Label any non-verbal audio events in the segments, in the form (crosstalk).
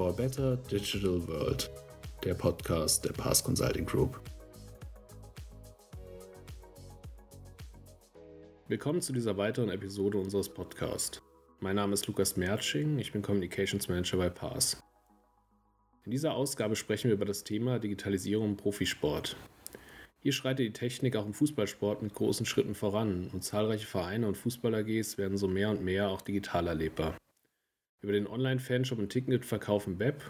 for a Better Digital World, der Podcast der Pass Consulting Group. Willkommen zu dieser weiteren Episode unseres Podcasts. Mein Name ist Lukas Mertsching, ich bin Communications Manager bei Pass. In dieser Ausgabe sprechen wir über das Thema Digitalisierung im Profisport. Hier schreitet die Technik auch im Fußballsport mit großen Schritten voran und zahlreiche Vereine und Fußball-AGs werden so mehr und mehr auch digital erlebbar. Über den Online-Fanshop und Ticketverkauf im Web,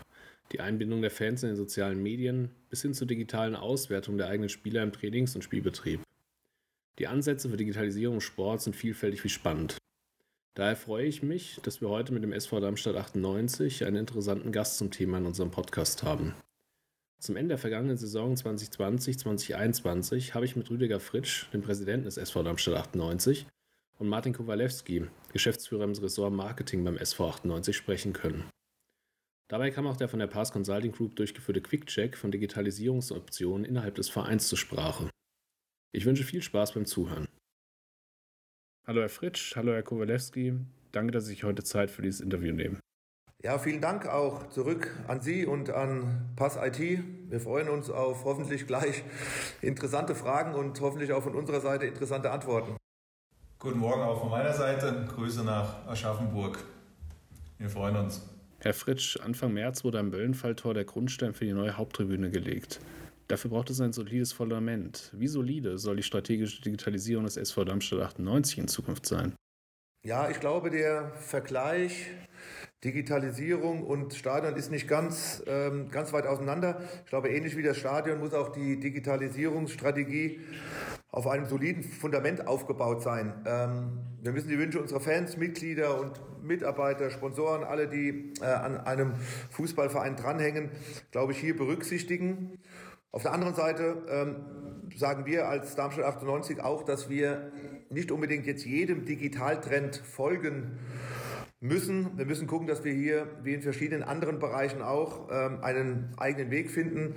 die Einbindung der Fans in den sozialen Medien bis hin zur digitalen Auswertung der eigenen Spieler im Trainings- und Spielbetrieb. Die Ansätze für Digitalisierung im Sport sind vielfältig wie spannend. Daher freue ich mich, dass wir heute mit dem SV Darmstadt 98 einen interessanten Gast zum Thema in unserem Podcast haben. Zum Ende der vergangenen Saison 2020-2021 habe ich mit Rüdiger Fritsch, dem Präsidenten des SV Darmstadt 98, und Martin Kowalewski, Geschäftsführer im Ressort Marketing beim SV 98, sprechen können. Dabei kam auch der von der Pass Consulting Group durchgeführte Quick-Check von Digitalisierungsoptionen innerhalb des Vereins zur Sprache. Ich wünsche viel Spaß beim Zuhören. Hallo Herr Fritsch, hallo Herr Kowalewski. Danke, dass Sie sich heute Zeit für dieses Interview nehmen. Ja, vielen Dank auch zurück an Sie und an Pass IT. Wir freuen uns auf hoffentlich gleich (laughs) interessante Fragen und hoffentlich auch von unserer Seite interessante Antworten. Guten Morgen auch von meiner Seite. Grüße nach Aschaffenburg. Wir freuen uns. Herr Fritsch, Anfang März wurde am Böllenfalltor der Grundstein für die neue Haupttribüne gelegt. Dafür braucht es ein solides Fundament. Wie solide soll die strategische Digitalisierung des SV Darmstadt 98 in Zukunft sein? Ja, ich glaube, der Vergleich Digitalisierung und Stadion ist nicht ganz, ähm, ganz weit auseinander. Ich glaube, ähnlich wie das Stadion muss auch die Digitalisierungsstrategie auf einem soliden Fundament aufgebaut sein. Ähm, wir müssen die Wünsche unserer Fans, Mitglieder und Mitarbeiter, Sponsoren, alle, die äh, an einem Fußballverein dranhängen, glaube ich, hier berücksichtigen. Auf der anderen Seite ähm, sagen wir als Darmstadt 98 auch, dass wir nicht unbedingt jetzt jedem Digitaltrend folgen müssen. Wir müssen gucken, dass wir hier, wie in verschiedenen anderen Bereichen auch, ähm, einen eigenen Weg finden,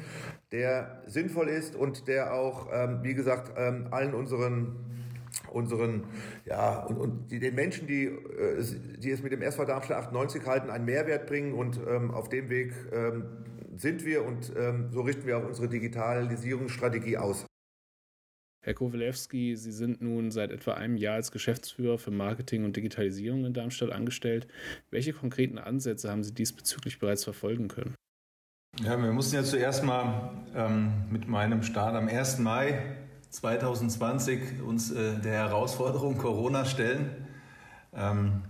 der sinnvoll ist und der auch, ähm, wie gesagt, ähm, allen unseren unseren, ja, und, und die, den Menschen, die, äh, die es mit dem SV Darmstadt 98 halten, einen Mehrwert bringen und ähm, auf dem Weg ähm, sind wir und ähm, so richten wir auch unsere Digitalisierungsstrategie aus. Herr Kowalewski, Sie sind nun seit etwa einem Jahr als Geschäftsführer für Marketing und Digitalisierung in Darmstadt angestellt. Welche konkreten Ansätze haben Sie diesbezüglich bereits verfolgen können? Ja, wir mussten ja zuerst mal ähm, mit meinem Start am 1. Mai 2020 uns äh, der Herausforderung Corona stellen. Ähm,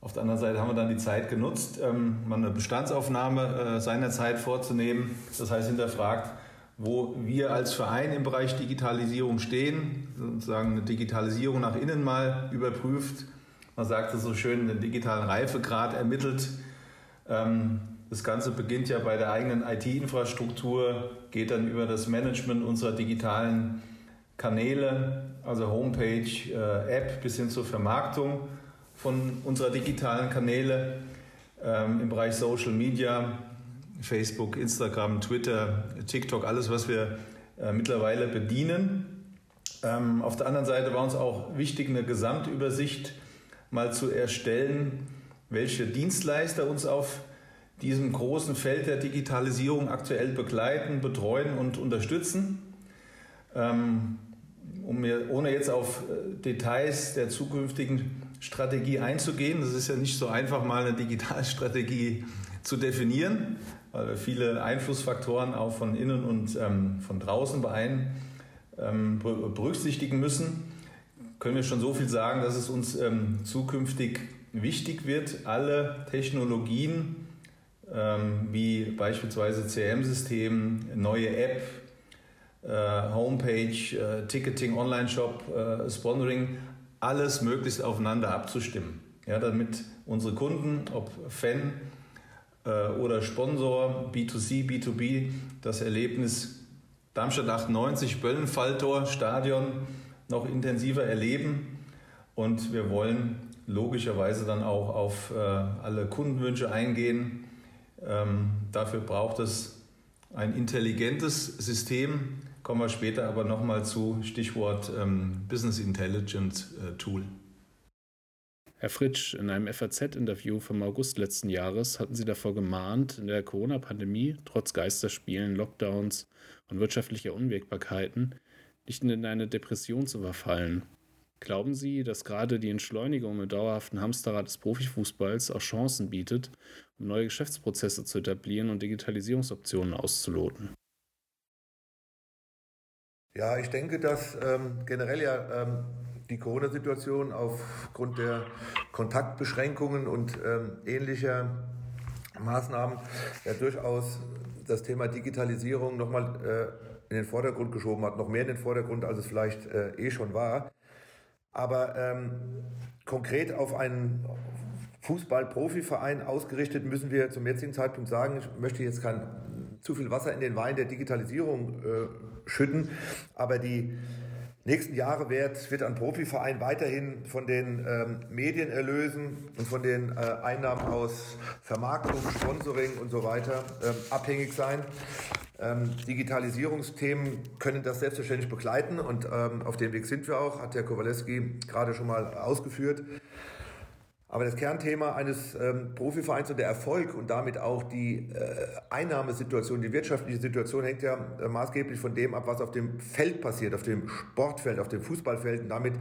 auf der anderen Seite haben wir dann die Zeit genutzt, ähm, mal eine Bestandsaufnahme äh, seinerzeit vorzunehmen. Das heißt, hinterfragt, wo wir als Verein im Bereich Digitalisierung stehen, sozusagen eine Digitalisierung nach innen mal überprüft. Man sagt es so schön, den digitalen Reifegrad ermittelt. Ähm, das Ganze beginnt ja bei der eigenen IT-Infrastruktur, geht dann über das Management unserer digitalen Kanäle, also Homepage, äh, App bis hin zur Vermarktung von unserer digitalen Kanäle ähm, im Bereich Social Media, Facebook, Instagram, Twitter, TikTok, alles, was wir äh, mittlerweile bedienen. Ähm, auf der anderen Seite war uns auch wichtig, eine Gesamtübersicht mal zu erstellen, welche Dienstleister uns auf diesem großen Feld der Digitalisierung aktuell begleiten, betreuen und unterstützen. Ähm, um mir, ohne jetzt auf äh, Details der zukünftigen Strategie einzugehen, das ist ja nicht so einfach, mal eine Digitalstrategie zu definieren weil wir viele Einflussfaktoren auch von innen und ähm, von draußen beein, ähm, berücksichtigen müssen, können wir schon so viel sagen, dass es uns ähm, zukünftig wichtig wird, alle Technologien ähm, wie beispielsweise CRM-System, neue App, äh, Homepage, äh, Ticketing, Online-Shop, äh, Sponsoring, alles möglichst aufeinander abzustimmen. Ja, damit unsere Kunden, ob Fan, oder Sponsor, B2C, B2B, das Erlebnis Darmstadt 98, Böllenfalltor, Stadion noch intensiver erleben. Und wir wollen logischerweise dann auch auf äh, alle Kundenwünsche eingehen. Ähm, dafür braucht es ein intelligentes System. Kommen wir später aber nochmal zu Stichwort ähm, Business Intelligence äh, Tool. Herr Fritsch, in einem FAZ-Interview vom August letzten Jahres hatten Sie davor gemahnt, in der Corona-Pandemie trotz Geisterspielen, Lockdowns und wirtschaftlicher Unwägbarkeiten nicht in eine Depression zu verfallen. Glauben Sie, dass gerade die Entschleunigung im dauerhaften Hamsterrad des Profifußballs auch Chancen bietet, um neue Geschäftsprozesse zu etablieren und Digitalisierungsoptionen auszuloten? Ja, ich denke, dass ähm, generell ja ähm, die Corona-Situation aufgrund der Kontaktbeschränkungen und ähm, ähnlicher Maßnahmen ja durchaus das Thema Digitalisierung nochmal äh, in den Vordergrund geschoben hat, noch mehr in den Vordergrund, als es vielleicht äh, eh schon war. Aber ähm, konkret auf einen Fußball-Profiverein ausgerichtet müssen wir zum jetzigen Zeitpunkt sagen, ich möchte jetzt kein zu viel Wasser in den Wein der Digitalisierung äh, schütten, aber die nächsten Jahre wird, wird ein Profiverein weiterhin von den ähm, Medienerlösen und von den äh, Einnahmen aus Vermarktung, Sponsoring und so weiter ähm, abhängig sein. Ähm, Digitalisierungsthemen können das selbstverständlich begleiten und ähm, auf dem Weg sind wir auch, hat der Kowalewski gerade schon mal ausgeführt. Aber das Kernthema eines ähm, Profivereins und der Erfolg und damit auch die äh, Einnahmesituation, die wirtschaftliche Situation hängt ja äh, maßgeblich von dem ab, was auf dem Feld passiert, auf dem Sportfeld, auf dem Fußballfeld und damit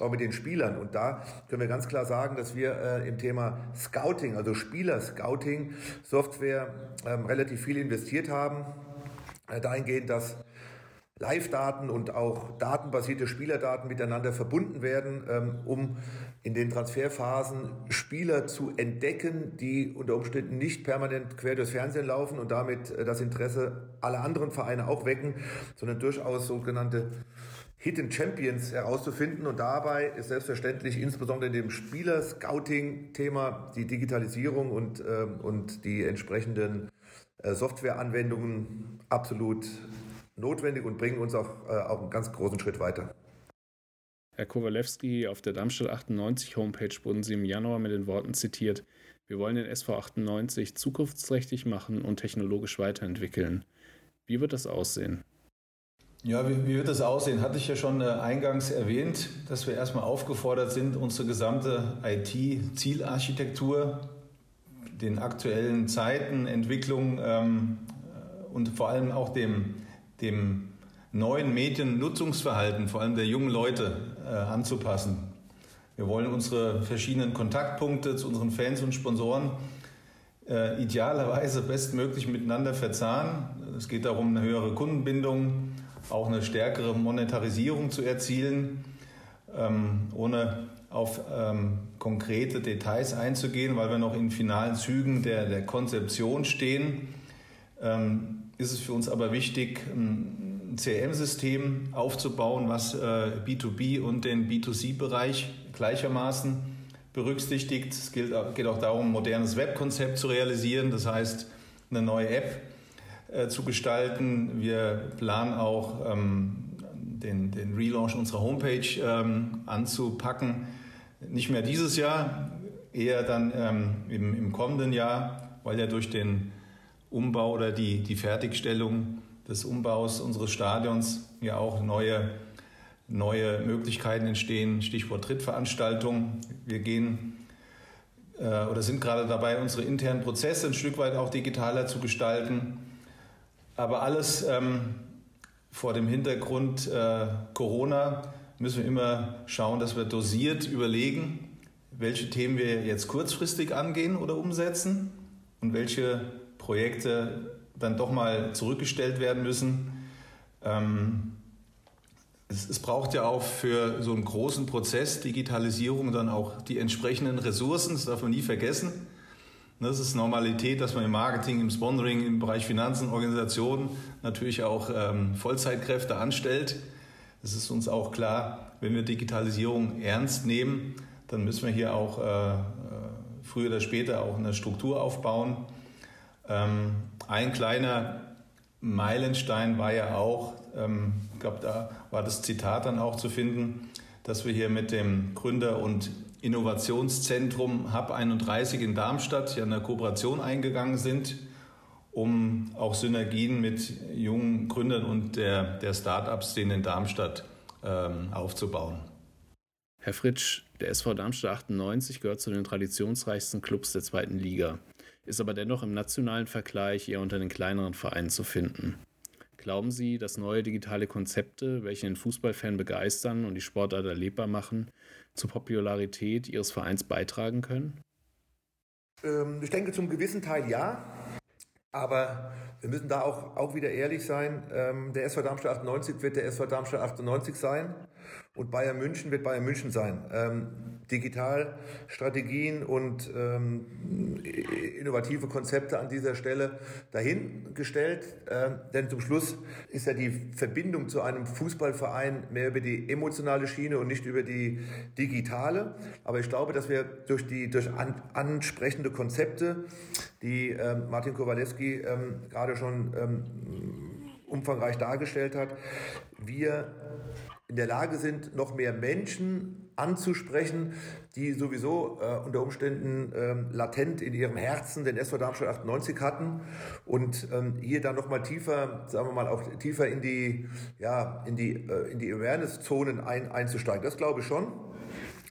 auch mit den Spielern. Und da können wir ganz klar sagen, dass wir äh, im Thema Scouting, also Spieler-Scouting, Software ähm, relativ viel investiert haben. Äh, dahingehend, dass Live-Daten und auch datenbasierte Spielerdaten miteinander verbunden werden, ähm, um in den Transferphasen Spieler zu entdecken, die unter Umständen nicht permanent quer durchs Fernsehen laufen und damit äh, das Interesse aller anderen Vereine auch wecken, sondern durchaus sogenannte Hidden Champions herauszufinden. Und dabei ist selbstverständlich insbesondere in dem Spieler-Scouting-Thema die Digitalisierung und, äh, und die entsprechenden äh, Softwareanwendungen absolut notwendig und bringen uns auch, äh, auch einen ganz großen Schritt weiter. Herr Kowalewski, auf der Darmstadt 98 Homepage wurden Sie im Januar mit den Worten zitiert, wir wollen den SV 98 zukunftsträchtig machen und technologisch weiterentwickeln. Wie wird das aussehen? Ja, wie, wie, wird das aussehen? Hatte ich ja schon äh, eingangs erwähnt, dass wir erstmal aufgefordert sind, unsere gesamte IT-Zielarchitektur den aktuellen Zeiten, Entwicklungen ähm, und vor allem auch dem, dem neuen Mediennutzungsverhalten, vor allem der jungen Leute, äh, anzupassen. Wir wollen unsere verschiedenen Kontaktpunkte zu unseren Fans und Sponsoren äh, idealerweise bestmöglich miteinander verzahnen. Es geht darum, eine höhere Kundenbindung, auch eine stärkere Monetarisierung zu erzielen, ähm, ohne auf ähm, konkrete Details einzugehen, weil wir noch in finalen Zügen der, der Konzeption stehen. Ähm, ist es für uns aber wichtig, ein CRM-System aufzubauen, was äh, B2B und den B2C-Bereich gleichermaßen berücksichtigt. Es geht auch darum, ein modernes Webkonzept zu realisieren, das heißt eine neue App äh, zu gestalten. Wir planen auch ähm, den, den Relaunch unserer Homepage ähm, anzupacken. Nicht mehr dieses Jahr, eher dann ähm, im, im, kommenden Jahr, weil ja durch den Umbau oder die, die Fertigstellung des Umbaus unseres Stadions ja auch neue, neue Möglichkeiten entstehen. Stichwort Trittveranstaltung. Wir gehen äh, oder sind gerade dabei, unsere internen Prozesse ein Stück weit auch digitaler zu gestalten. Aber alles ähm, vor dem Hintergrund äh, Corona müssen wir immer schauen, dass wir dosiert überlegen, welche Themen wir jetzt kurzfristig angehen oder umsetzen und welche Projekte dann doch mal zurückgestellt werden müssen. Ähm, es, es, braucht ja auch für so einen großen Prozess Digitalisierung dann auch die entsprechenden Ressourcen, das darf man nie vergessen. Das ist Normalität, dass man im Marketing, im Sponsoring, im Bereich Finanzen, Organisationen natürlich auch ähm, Vollzeitkräfte anstellt. Es ist uns auch klar, wenn wir Digitalisierung ernst nehmen, dann müssen wir hier auch äh, äh früher oder später auch eine Struktur aufbauen. Ähm, ein kleiner Meilenstein war ja auch, ähm, ich glaube, da war das Zitat dann auch zu finden, dass wir hier mit dem Gründer- und Innovationszentrum Hub 31 in Darmstadt ja eine Kooperation eingegangen sind, um auch Synergien mit jungen Gründern und der, der Start-ups in Darmstadt ähm, aufzubauen. Herr Fritsch, der SV Darmstadt 98 gehört zu den traditionsreichsten Clubs der zweiten Liga, ist aber dennoch im nationalen Vergleich eher unter den kleineren Vereinen zu finden. Glauben Sie, dass neue digitale Konzepte, welche den Fußballfan begeistern und die Sportart erlebbar machen, zur Popularität Ihres Vereins beitragen können? Ähm, ich denke zum gewissen Teil ja. Aber wir müssen da auch, auch wieder ehrlich sein. Ähm, der SV Darmstadt 98 wird der SV Darmstadt 98 sein und Bayern München wird Bayern München sein. Ähm, Digitalstrategien und ähm, innovative Konzepte an dieser Stelle dahingestellt. Ähm, denn zum Schluss ist ja die Verbindung zu einem Fußballverein mehr über die emotionale Schiene und nicht über die digitale. Aber ich glaube, dass wir durch die durch an, ansprechende Konzepte, die ähm, Martin Kowalewski ähm, gerade schon ähm, umfangreich dargestellt hat, wir in der Lage sind, noch mehr Menschen anzusprechen, die sowieso äh, unter Umständen ähm, latent in ihrem Herzen den SV Darmstadt 98 hatten und ähm, hier dann noch mal tiefer, sagen wir mal, auch tiefer in die, ja, in die, äh, die Awareness-Zonen ein, einzusteigen. Das glaube ich schon.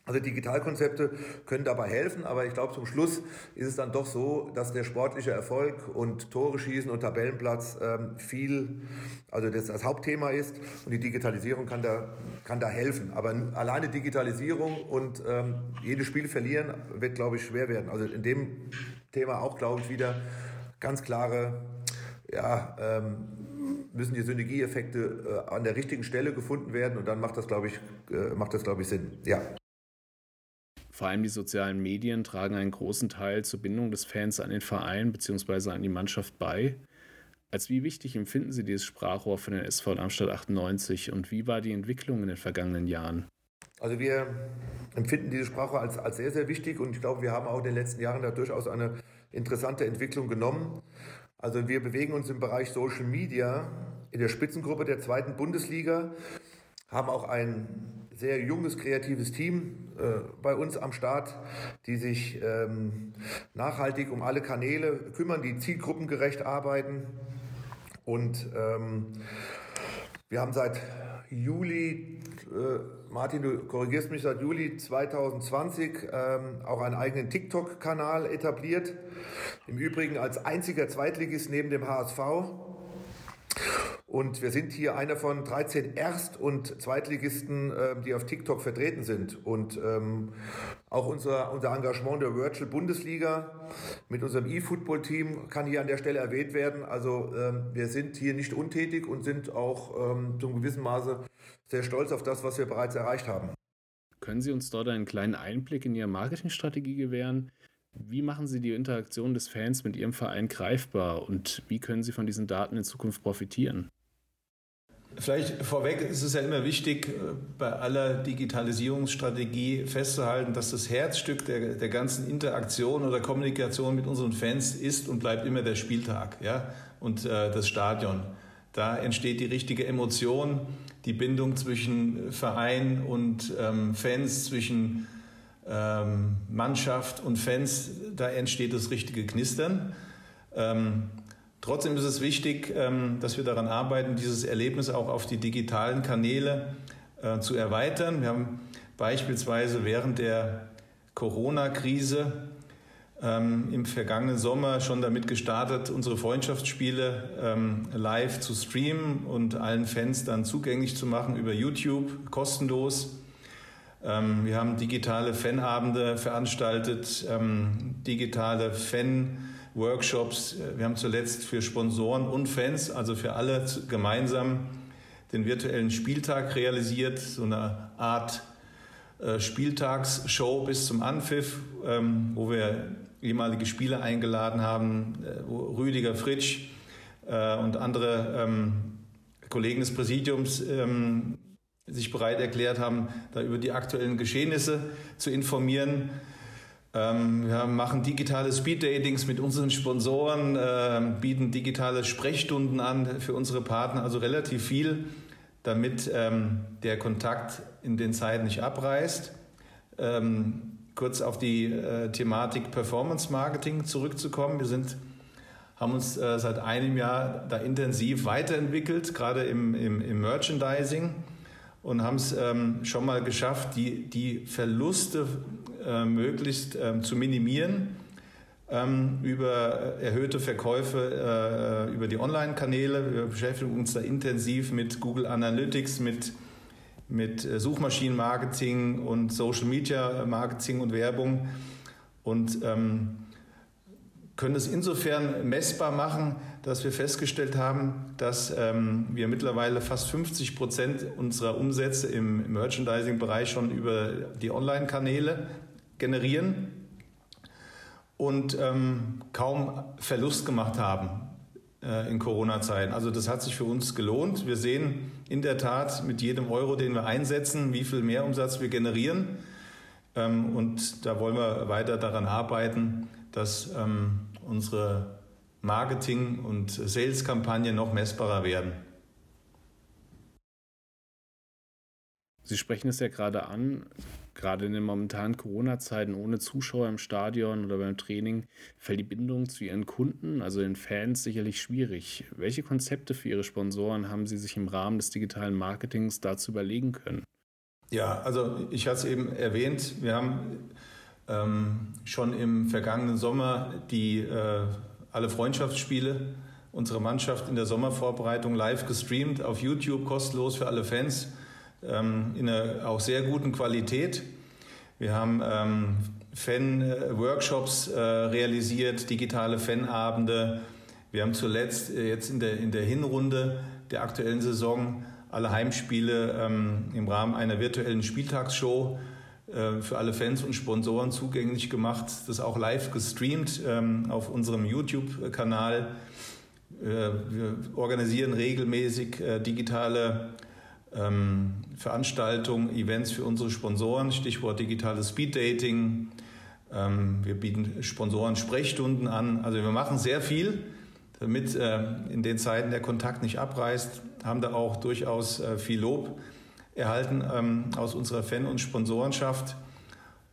Also Digitalkonzepte können dabei helfen, aber ich glaube, zum Schluss ist es dann doch so, dass der sportliche Erfolg und Tore schießen und Tabellenplatz ähm, viel, also das, das Hauptthema ist und die Digitalisierung kann da, kann da helfen. Aber alleine Digitalisierung und ähm, jedes Spiel verlieren wird, glaube ich, schwer werden. Also in dem Thema auch, glaube ich, wieder ganz klare, ja, ähm, müssen die Synergieeffekte äh, an der richtigen Stelle gefunden werden und dann macht das, glaube ich, äh, macht das, glaube ich, Sinn. Ja. Vor allem die sozialen Medien tragen einen großen Teil zur Bindung des Fans an den Verein bzw. an die Mannschaft bei. Als wie wichtig empfinden Sie dieses Sprachrohr für den SV Darmstadt 98 und wie war die Entwicklung in den vergangenen Jahren? Also wir empfinden diese Sprachrohr als, als sehr, sehr wichtig und ich glaube, wir haben auch in den letzten Jahren da durchaus eine interessante Entwicklung genommen. Also wir bewegen uns im Bereich Social Media in der Spitzengruppe der zweiten Bundesliga, haben auch ein sehr junges, kreatives Team äh, bei uns am Start, die sich ähm, nachhaltig um alle Kanäle kümmern, die zielgruppengerecht arbeiten. Und ähm, wir haben seit Juli, äh, Martin, du korrigierst mich, seit Juli 2020 ähm, auch einen eigenen TikTok-Kanal etabliert. Im Übrigen als einziger Zweitligist neben dem HSV. Und wir sind hier einer von 13 Erst- und Zweitligisten, äh, die auf TikTok vertreten sind. Und ähm, auch unser, unser Engagement der Virtual Bundesliga mit unserem E-Football-Team kann hier an der Stelle erwähnt werden. Also ähm, wir sind hier nicht untätig und sind auch ähm, zum gewissen Maße sehr stolz auf das, was wir bereits erreicht haben. Können Sie uns dort einen kleinen Einblick in Ihre Marketingstrategie gewähren? Wie machen Sie die Interaktion des Fans mit Ihrem Verein greifbar und wie können Sie von diesen Daten in Zukunft profitieren? Vielleicht vorweg ist es ja immer wichtig, äh, bei aller Digitalisierungsstrategie festzuhalten, dass das Herzstück der, der ganzen Interaktion oder Kommunikation mit unseren Fans ist und bleibt immer der Spieltag ja? und äh, das Stadion. Da entsteht die richtige Emotion, die Bindung zwischen Verein und ähm, Fans, zwischen ähm, Mannschaft und Fans, da entsteht das richtige Knistern. Ähm, Trotzdem ist es wichtig, ähm, dass wir daran arbeiten, dieses Erlebnis auch auf die digitalen Kanäle äh, zu erweitern. Wir haben beispielsweise während der Corona-Krise ähm, im vergangenen Sommer schon damit gestartet, unsere Freundschaftsspiele ähm, live zu streamen und allen Fans dann zugänglich zu machen über YouTube, kostenlos. Wir haben digitale Fanabende veranstaltet, digitale Fan- Workshops. Wir haben zuletzt für Sponsoren und Fans, also für alle gemeinsam, den virtuellen Spieltag realisiert, so eine Art äh, Spieltagsshow bis zum Anpfiff, ähm, wo wir ehemalige Spieler eingeladen haben, äh, Rüdiger Fritsch äh, und andere ähm, Kollegen des Präsidiums ähm, sich bereit erklärt haben, da über die aktuellen Geschehnisse zu informieren. Ähm, wir machen digitale Speed-Datings mit unseren Sponsoren, ähm, bieten digitale Sprechstunden an für unsere Partner, also relativ viel, damit ähm, der Kontakt in den Zeiten nicht abreißt. kurz auf die äh, Thematik Performance Marketing zurückzukommen. Wir sind, haben uns äh, seit einem Jahr da intensiv weiterentwickelt, gerade im, im, im Merchandising und haben es ähm, schon mal geschafft, die, die Verluste äh, möglichst ähm, zu minimieren ähm, über erhöhte Verkäufe äh, über die Online-Kanäle. Wir beschäftigen uns da intensiv mit Google Analytics, mit, mit äh, Suchmaschinenmarketing und Social Media Marketing und Werbung und ähm, können es insofern messbar machen, dass wir festgestellt haben, dass ähm, wir mittlerweile fast 50 Prozent unserer Umsätze im Merchandising-Bereich schon über die Online-Kanäle generieren und ähm, kaum Verlust gemacht haben äh, in Corona-Zeiten. Also das hat sich für uns gelohnt. Wir sehen in der Tat mit jedem Euro, den wir einsetzen, wie viel Mehrumsatz wir generieren. Ähm, und da wollen wir weiter daran arbeiten, dass ähm, unsere Marketing- und Sales-Kampagnen noch messbarer werden. Sie sprechen es ja gerade an, gerade in den momentanen Corona-Zeiten ohne Zuschauer im Stadion oder beim Training fällt die Bindung zu Ihren Kunden, also den Fans, sicherlich schwierig. Welche Konzepte für Ihre Sponsoren haben Sie sich im Rahmen des digitalen Marketings dazu überlegen können? Ja, also ich hatte es eben erwähnt, wir haben ähm, schon im vergangenen Sommer die äh, alle Freundschaftsspiele unserer Mannschaft in der Sommervorbereitung live gestreamt auf YouTube, kostenlos für alle Fans, in einer auch sehr guten Qualität. Wir haben ähm, Fan-Workshops äh, realisiert, digitale Fanabende. Wir haben zuletzt äh, jetzt in der, in der Hinrunde der aktuellen Saison alle Heimspiele ähm, im Rahmen einer virtuellen Spieltagsshow äh, für alle Fans und Sponsoren zugänglich gemacht, das auch live gestreamt ähm, auf unserem YouTube-Kanal. Äh, wir organisieren regelmäßig äh, digitale ähm, Veranstaltungen, Events für unsere Sponsoren, Stichwort digitales Speeddating. Ähm, wir bieten Sponsoren Sprechstunden an. Also wir machen sehr viel, damit in den Zeiten der Kontakt nicht abreißt, haben da auch durchaus viel Lob erhalten ähm, aus unserer Fan- und Sponsorenschaft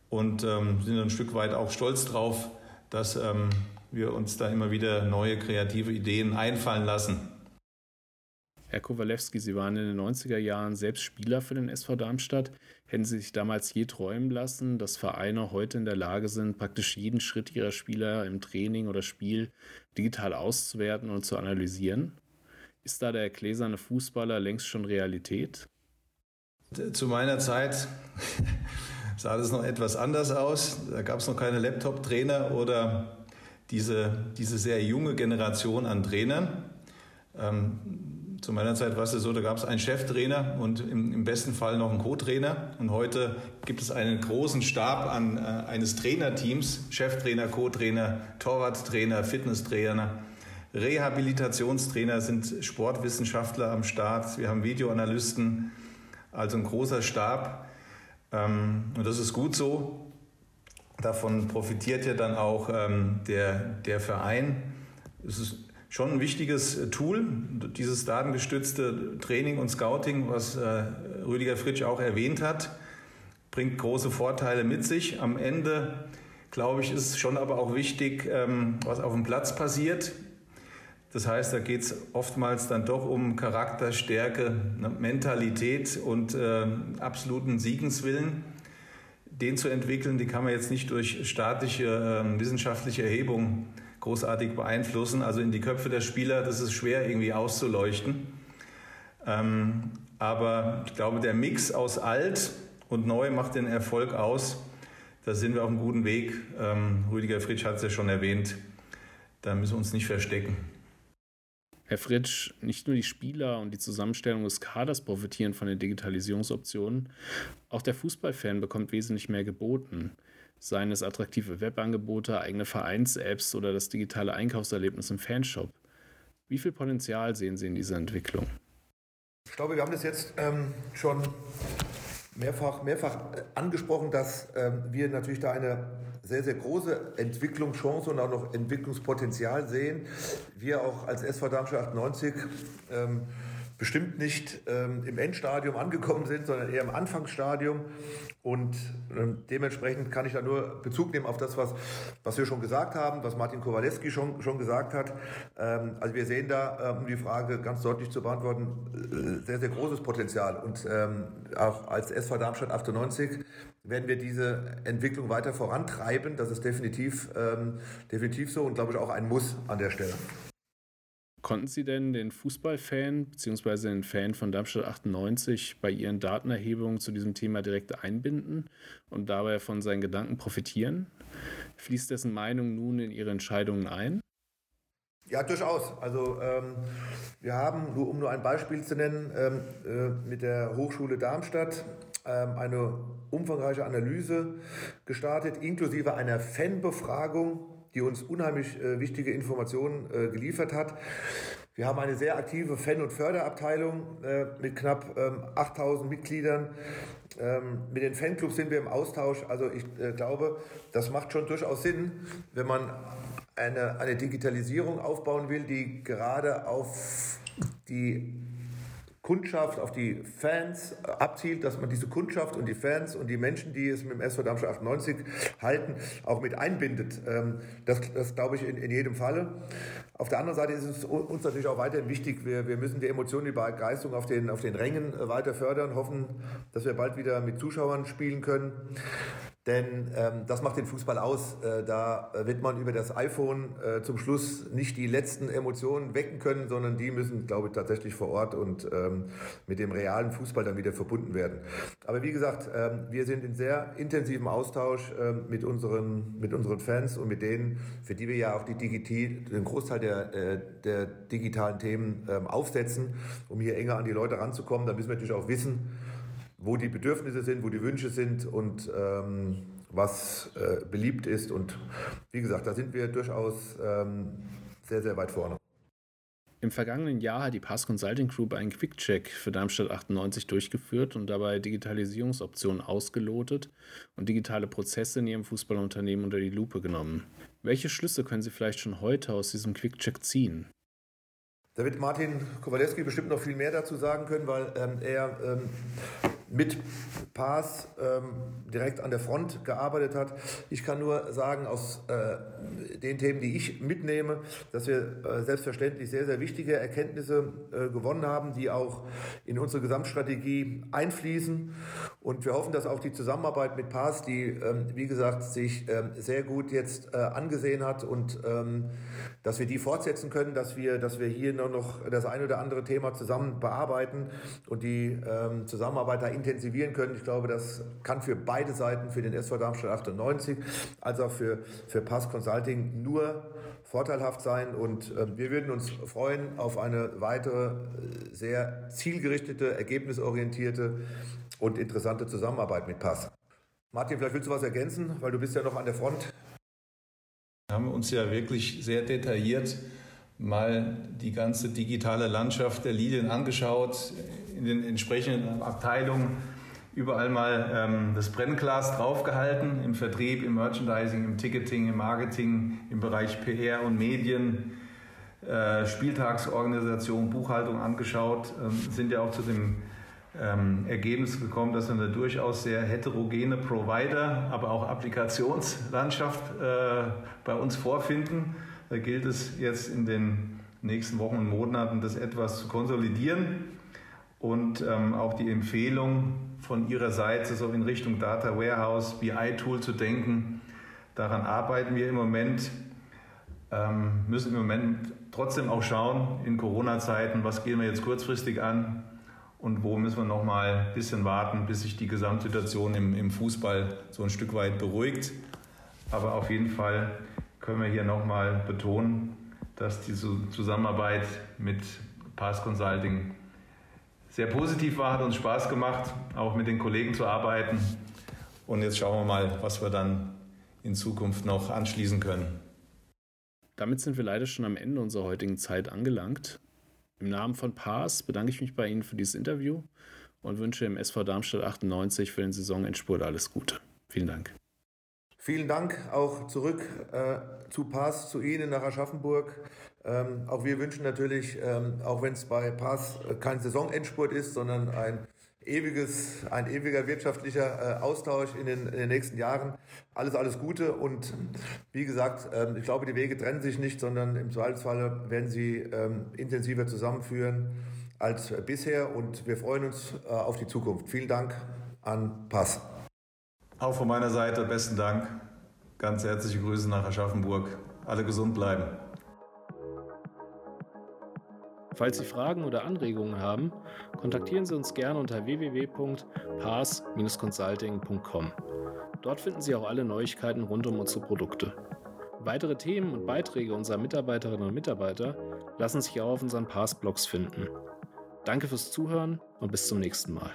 und ähm, sind ein Stück weit auch stolz drauf, dass ähm, wir uns da immer wieder neue kreative Ideen einfallen lassen. Herr Kowalewski, Sie waren in den 90er Jahren selbst Spieler für den SV Darmstadt. Hätten Sie sich damals je träumen lassen, dass Vereine heute in der Lage sind, praktisch jeden Schritt ihrer Spieler im Training oder Spiel digital auszuwerten und zu analysieren? Ist da der gläserne Fußballer längst schon Realität? Zu meiner Zeit (laughs) sah das noch etwas anders aus. Da gab es noch keine Laptop-Trainer oder diese, diese sehr junge Generation an Trainern. Ähm, zu meiner Zeit war es so, da gab es einen Cheftrainer und im, im, besten Fall noch einen Co-Trainer. Und heute gibt es einen großen Stab an, äh, eines Trainerteams, Cheftrainer, Co-Trainer, Torwarttrainer, Fitnesstrainer, Rehabilitationstrainer sind Sportwissenschaftler am Start. Wir haben Videoanalysten, also ein großer Stab. Ähm, und das ist gut so. Davon profitiert ja dann auch ähm, der, der Verein. Es ist schon ein wichtiges Tool, dieses datengestützte Training und Scouting, was äh, Rüdiger Fritsch auch erwähnt hat, bringt große Vorteile mit sich. Am Ende, glaube ich, ist schon aber auch wichtig, ähm, was auf dem Platz passiert. Das heißt, da geht es oftmals dann doch um Charakterstärke, ne, Mentalität und äh, absoluten Siegenswillen. Den zu entwickeln, die kann man jetzt nicht durch staatliche äh, wissenschaftliche Erhebung großartig beeinflussen. Also in die Köpfe der Spieler, das ist schwer irgendwie auszuleuchten. Ähm, aber ich glaube, der Mix aus alt und neu macht den Erfolg aus. Da sind wir auf einem guten Weg. Ähm, Rüdiger Fritsch hat es ja schon erwähnt. Da müssen wir uns nicht verstecken. Herr Fritsch, nicht nur die Spieler und die Zusammenstellung des Kaders profitieren von den Digitalisierungsoptionen, auch der Fußballfan bekommt wesentlich mehr geboten. Seien es attraktive Webangebote, eigene Vereins-Apps oder das digitale Einkaufserlebnis im Fanshop. Wie viel Potenzial sehen Sie in dieser Entwicklung? Ich glaube, wir haben das jetzt ähm, schon mehrfach, mehrfach äh, angesprochen, dass ähm, wir natürlich da eine sehr, sehr große Entwicklungschance und auch noch Entwicklungspotenzial sehen. Wir auch als SV Darmstadt 98 ähm, bestimmt nicht ähm, im Endstadium angekommen sind, sondern eher im Anfangsstadium. Und ähm, dementsprechend kann ich da nur Bezug nehmen auf das, was, was wir schon gesagt haben, was Martin Kowalewski schon, schon gesagt hat. Ähm, also wir sehen da, ähm, um die Frage ganz deutlich zu beantworten, äh, sehr, sehr großes Potenzial. Und ähm, auch als SV Darmstadt 98 werden wir diese Entwicklung weiter vorantreiben. Das ist definitiv, ähm, definitiv so und glaube ich auch ein Muss an der Stelle. Konnten Sie denn den Fußballfan bzw. den Fan von Darmstadt 98 bei Ihren Datenerhebungen zu diesem Thema direkt einbinden und dabei von seinen Gedanken profitieren? Fließt dessen Meinung nun in Ihre Entscheidungen ein? Ja, durchaus. Also ähm, wir haben, nur, um nur ein Beispiel zu nennen, ähm, äh, mit der Hochschule Darmstadt ähm, eine umfangreiche Analyse gestartet, inklusive einer Fanbefragung die uns unheimlich äh, wichtige Informationen äh, geliefert hat. Wir haben eine sehr aktive Fan- und Förderabteilung äh, mit knapp ähm, 8000 Mitgliedern. Ähm, mit den Fanclubs sind wir im Austausch. Also ich äh, glaube, das macht schon durchaus Sinn, wenn man eine, eine Digitalisierung aufbauen will, die gerade auf die Kundschaft, auf die Fans abzielt, dass man diese Kundschaft und die Fans und die Menschen, die es mit dem SV Darmstadt 98 halten, auch mit einbindet. Ähm, das, das glaube ich in, in jedem Falle. Auf der anderen Seite ist es uns natürlich auch weiterhin wichtig, wir, wir müssen die Emotionen, die Begeisterung auf den, auf den Rängen äh, weiter fördern, hoffen, dass wir bald wieder mit Zuschauern spielen können. Denn ähm, das macht den Fußball aus. Äh, da wird man über das iPhone äh, zum Schluss nicht die letzten Emotionen wecken können, sondern die müssen, glaube ich, tatsächlich vor Ort und ähm, mit dem realen Fußball dann wieder verbunden werden. Aber wie gesagt, ähm, wir sind in sehr intensivem Austausch ähm, mit, unseren, mit unseren Fans und mit denen, für die wir ja auch die Digiti den Großteil der, äh, der digitalen Themen ähm, aufsetzen, um hier enger an die Leute ranzukommen. Da müssen wir natürlich auch wissen, wo die Bedürfnisse sind, wo die Wünsche sind und ähm, was äh, beliebt ist. Und wie gesagt, da sind wir durchaus ähm, sehr, sehr weit vorne. Im vergangenen Jahr hat die Pass Consulting Group einen Quick-Check für Darmstadt 98 durchgeführt und dabei Digitalisierungsoptionen ausgelotet und digitale Prozesse in ihrem Fußballunternehmen unter die Lupe genommen. Welche Schlüsse können Sie vielleicht schon heute aus diesem Quick-Check ziehen? Da wird Martin Kowalewski bestimmt noch viel mehr dazu sagen können, weil ähm, er ähm, mit Paas ähm, direkt an der Front gearbeitet hat. Ich kann nur sagen, aus äh, den Themen, die ich mitnehme, dass wir äh, selbstverständlich sehr, sehr wichtige Erkenntnisse äh, gewonnen haben, die auch in unsere Gesamtstrategie einfließen. Und wir hoffen, dass auch die Zusammenarbeit mit Paas, die, ähm, wie gesagt, sich ähm, sehr gut jetzt äh, angesehen hat und ähm, dass wir die fortsetzen können, dass wir, dass wir hier nur noch das ein oder andere Thema zusammen bearbeiten und die ähm, Zusammenarbeit da intensivieren können. Ich glaube, das kann für beide Seiten, für den SV Darmstadt 98 als auch für, für Pass Consulting nur vorteilhaft sein und äh, wir würden uns freuen auf eine weitere äh, sehr zielgerichtete, ergebnisorientierte und interessante Zusammenarbeit mit Pass. Martin, vielleicht willst du was ergänzen, weil du bist ja noch an der Front. Wir haben uns ja wirklich sehr detailliert mal die ganze digitale Landschaft der Linien angeschaut, in den entsprechenden Abteilungen überall mal ähm, das Brennglas draufgehalten, im Vertrieb, im Merchandising, im Ticketing, im Marketing, im Bereich PR und Medien, äh, Spieltagsorganisation, Buchhaltung angeschaut, ähm, sind ja auch zu dem ähm, Ergebnis gekommen, dass wir eine durchaus sehr heterogene Provider, aber auch Applikationslandschaft äh, bei uns vorfinden. Da gilt es jetzt in den nächsten Wochen und Monaten, das etwas zu konsolidieren und ähm, auch die Empfehlung von Ihrer Seite so in Richtung Data Warehouse, BI-Tool zu denken. Daran arbeiten wir im Moment, ähm, müssen im Moment trotzdem auch schauen in Corona-Zeiten, was gehen wir jetzt kurzfristig an und wo müssen wir noch mal ein bisschen warten, bis sich die Gesamtsituation im, im Fußball so ein Stück weit beruhigt. Aber auf jeden Fall können wir hier noch mal betonen, dass diese Zusammenarbeit mit Pass Consulting sehr positiv war, hat uns Spaß gemacht, auch mit den Kollegen zu arbeiten. Und jetzt schauen wir mal, was wir dann in Zukunft noch anschließen können. Damit sind wir leider schon am Ende unserer heutigen Zeit angelangt. Im Namen von Paas bedanke ich mich bei Ihnen für dieses Interview und wünsche dem SV Darmstadt 98 für den Saisonendspurt alles Gute. Vielen Dank. Vielen Dank auch zurück äh, zu Paas, zu Ihnen nach Aschaffenburg. Ähm, auch wir wünschen natürlich, ähm, auch wenn es bei Pass kein Saisonendspurt ist, sondern ein ewiges, ein ewiger wirtschaftlicher äh, Austausch in den, in den nächsten Jahren. Alles, alles Gute und wie gesagt, ähm, ich glaube, die Wege trennen sich nicht, sondern im Zweifelsfalle werden sie ähm, intensiver zusammenführen als bisher und wir freuen uns äh, auf die Zukunft. Vielen Dank an Pass. Auch von meiner Seite besten Dank. Ganz herzliche Grüße nach Aschaffenburg. Alle gesund bleiben. Falls Sie Fragen oder Anregungen haben, kontaktieren Sie uns gerne unter www.paas-consulting.com. Dort finden Sie auch alle Neuigkeiten rund um unsere Produkte. Weitere Themen und Beiträge unserer Mitarbeiterinnen und Mitarbeiter lassen sich auch auf unseren Paas-Blogs finden. Danke fürs Zuhören und bis zum nächsten Mal.